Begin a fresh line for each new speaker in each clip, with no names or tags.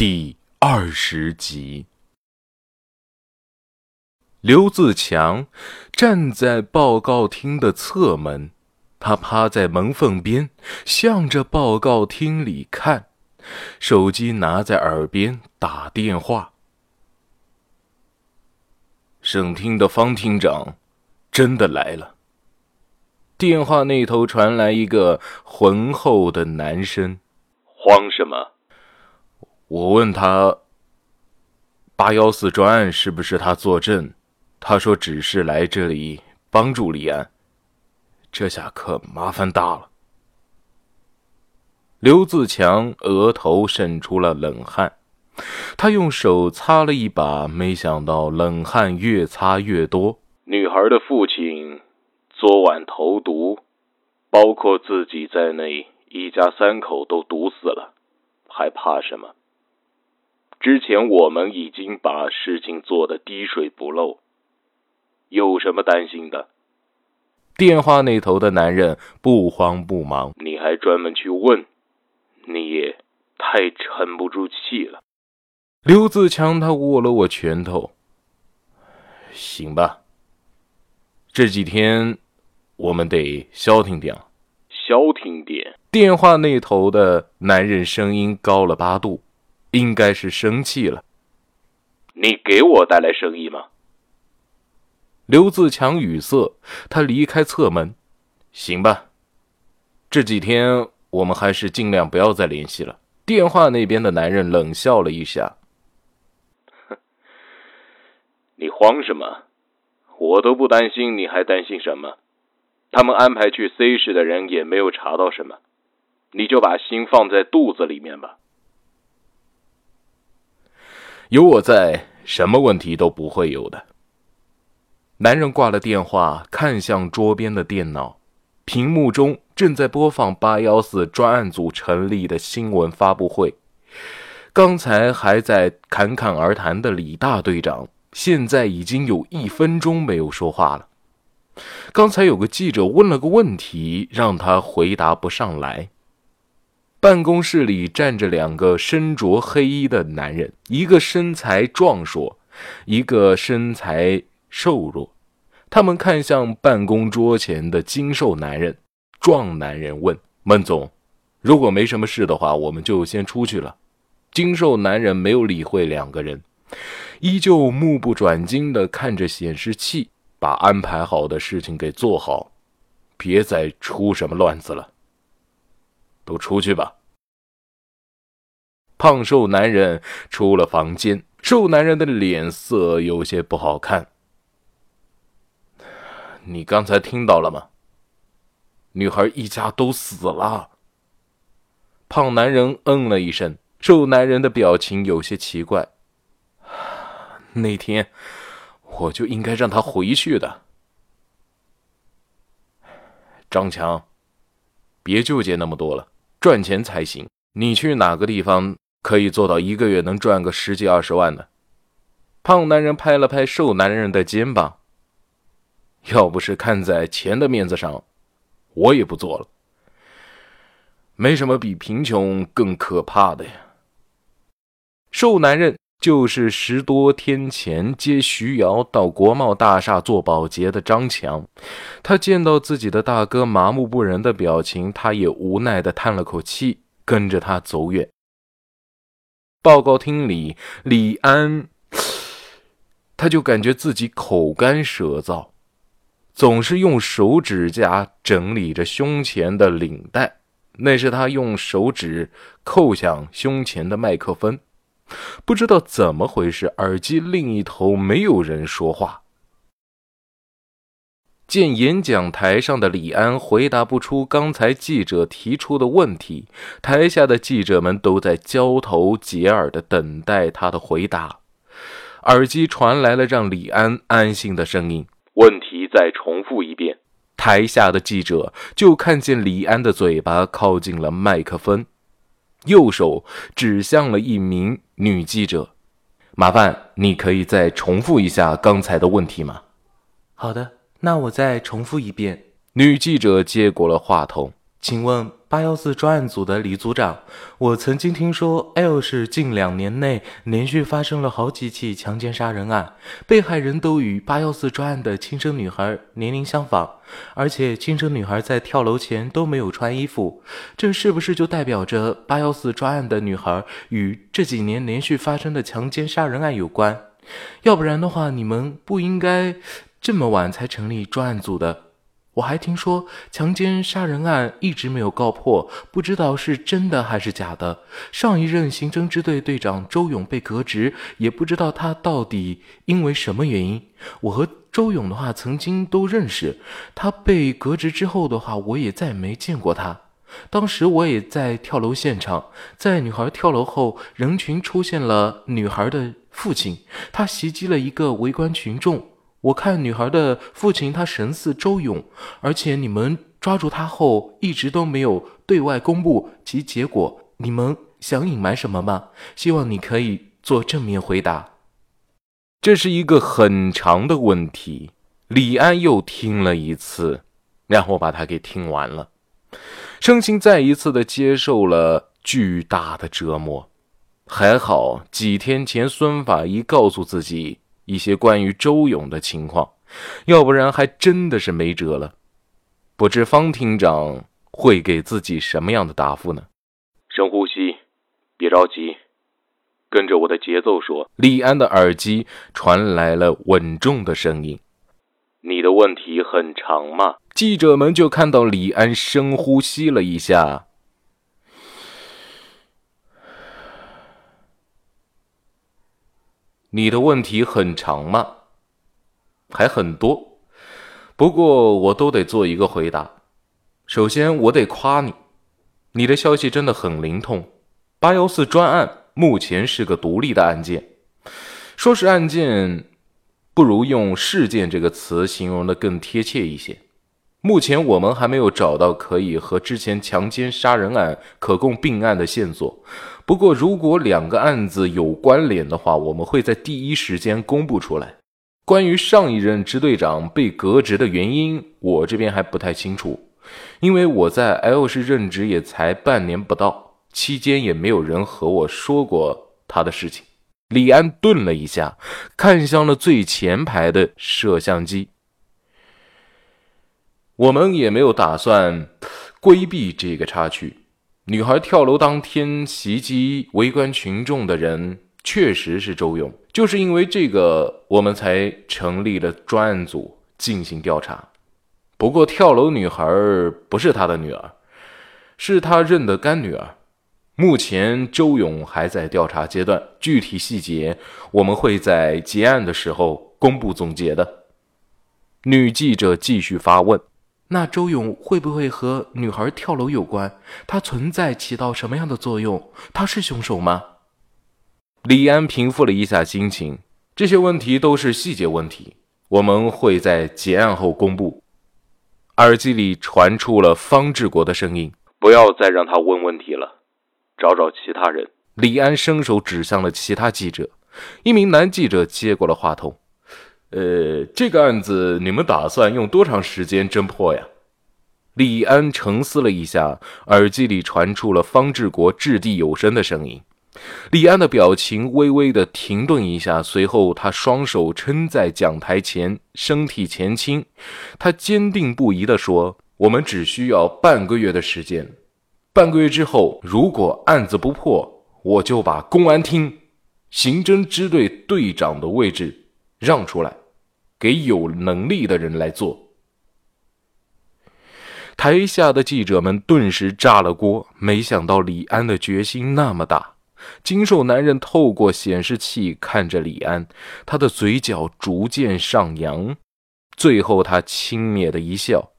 第二十集。刘自强站在报告厅的侧门，他趴在门缝边，向着报告厅里看，手机拿在耳边打电话。省厅的方厅长真的来了。电话那头传来一个浑厚的男声：“
慌什么？”
我问他：“八幺四专案是不是他坐镇？”他说：“只是来这里帮助立安。”这下可麻烦大了。刘自强额头渗出了冷汗，他用手擦了一把，没想到冷汗越擦越多。
女孩的父亲昨晚投毒，包括自己在内，一家三口都毒死了，还怕什么？之前我们已经把事情做得滴水不漏。有什么担心的？
电话那头的男人不慌不忙。
你还专门去问，你也太沉不住气了。
刘自强他握了握拳头。行吧，这几天我们得消停点。
消停点。
电话那头的男人声音高了八度，应该是生气了。
你给我带来生意吗？
刘自强语塞，他离开侧门。行吧，这几天我们还是尽量不要再联系了。电话那边的男人冷笑了一下：“
你慌什么？我都不担心，你还担心什么？他们安排去 C 市的人也没有查到什么，你就把心放在肚子里面吧。
有我在，什么问题都不会有的。”男人挂了电话，看向桌边的电脑，屏幕中正在播放八幺四专案组成立的新闻发布会。刚才还在侃侃而谈的李大队长，现在已经有一分钟没有说话了。刚才有个记者问了个问题，让他回答不上来。办公室里站着两个身着黑衣的男人，一个身材壮硕，一个身材。瘦弱，他们看向办公桌前的精瘦男人，壮男人问：“孟总，如果没什么事的话，我们就先出去了。”精瘦男人没有理会两个人，依旧目不转睛地看着显示器，把安排好的事情给做好，别再出什么乱子了。都出去吧。胖瘦男人出了房间，瘦男人的脸色有些不好看。你刚才听到了吗？女孩一家都死了。胖男人嗯了一声，瘦男人的表情有些奇怪。那天我就应该让他回去的。张强，别纠结那么多了，赚钱才行。你去哪个地方可以做到一个月能赚个十几二十万呢？胖男人拍了拍瘦男人的肩膀。要不是看在钱的面子上，我也不做了。没什么比贫穷更可怕的呀。瘦男人就是十多天前接徐瑶到国贸大厦做保洁的张强。他见到自己的大哥麻木不仁的表情，他也无奈的叹了口气，跟着他走远。报告厅里，李安，他就感觉自己口干舌燥。总是用手指甲整理着胸前的领带，那是他用手指扣向胸前的麦克风。不知道怎么回事，耳机另一头没有人说话。见演讲台上的李安回答不出刚才记者提出的问题，台下的记者们都在交头接耳的等待他的回答。耳机传来了让李安安心的声音。
问题再重复一遍。
台下的记者就看见李安的嘴巴靠近了麦克风，右手指向了一名女记者：“麻烦你可以再重复一下刚才的问题吗？”“
好的，那我再重复一遍。”
女记者接过了话筒。请问八幺四专案组的李组长，我曾经听说 L 市近两年内连续发生了好几起强奸杀人案，被害人都与八幺四专案的轻生女孩年龄相仿，而且轻生女孩在跳楼前都没有穿衣服，这是不是就代表着八幺四专案的女孩与这几年连续发生的强奸杀人案有关？要不然的话，你们不应该这么晚才成立专案组的。我还听说强奸杀人案一直没有告破，不知道是真的还是假的。上一任刑侦支队队长周勇被革职，也不知道他到底因为什么原因。我和周勇的话曾经都认识，他被革职之后的话，我也再没见过他。当时我也在跳楼现场，在女孩跳楼后，人群出现了女孩的父亲，他袭击了一个围观群众。我看女孩的父亲，他神似周勇，而且你们抓住他后，一直都没有对外公布其结果。你们想隐瞒什么吗？希望你可以做正面回答。
这是一个很长的问题。李安又听了一次，然后把他给听完了，身心再一次的接受了巨大的折磨。还好几天前孙法医告诉自己。一些关于周勇的情况，要不然还真的是没辙了。不知方厅长会给自己什么样的答复呢？深呼吸，别着急，跟着我的节奏说。李安的耳机传来了稳重的声音：“你的问题很长吗？”记者们就看到李安深呼吸了一下。你的问题很长吗？还很多，不过我都得做一个回答。首先，我得夸你，你的消息真的很灵通。八幺四专案目前是个独立的案件，说是案件，不如用事件这个词形容的更贴切一些。目前我们还没有找到可以和之前强奸杀人案可供并案的线索。不过，如果两个案子有关联的话，我们会在第一时间公布出来。关于上一任支队长被革职的原因，我这边还不太清楚，因为我在 L 市任职也才半年不到，期间也没有人和我说过他的事情。李安顿了一下，看向了最前排的摄像机。我们也没有打算规避这个插曲。女孩跳楼当天袭击围观群众的人确实是周勇，就是因为这个，我们才成立了专案组进行调查。不过，跳楼女孩不是他的女儿，是他认的干女儿。目前，周勇还在调查阶段，具体细节我们会在结案的时候公布总结的。女记者继续发问。
那周勇会不会和女孩跳楼有关？他存在起到什么样的作用？他是凶手吗？
李安平复了一下心情，这些问题都是细节问题，我们会在结案后公布。耳机里传出了方志国的声音：“不要再让他问问题了，找找其他人。”李安伸手指向了其他记者，一名男记者接过了话筒。呃，这个案子你们打算用多长时间侦破呀？李安沉思了一下，耳机里传出了方志国掷地有声的声音。李安的表情微微的停顿一下，随后他双手撑在讲台前，身体前倾，他坚定不移地说：“我们只需要半个月的时间，半个月之后，如果案子不破，我就把公安厅刑侦支队队长的位置让出来。”给有能力的人来做。台下的记者们顿时炸了锅，没想到李安的决心那么大。精瘦男人透过显示器看着李安，他的嘴角逐渐上扬，最后他轻蔑的一笑：“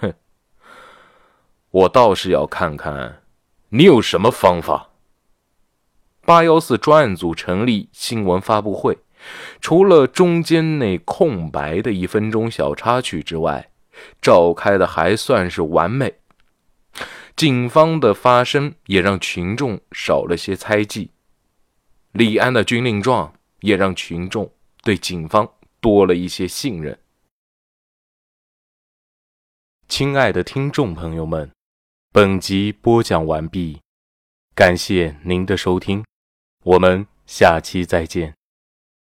哼，我倒是要看看你有什么方法。”八幺四专案组成立新闻发布会。除了中间那空白的一分钟小插曲之外，召开的还算是完美。警方的发声也让群众少了些猜忌，李安的军令状也让群众对警方多了一些信任。亲爱的听众朋友们。
本集播讲完毕，感谢您的收听，我们下期再见。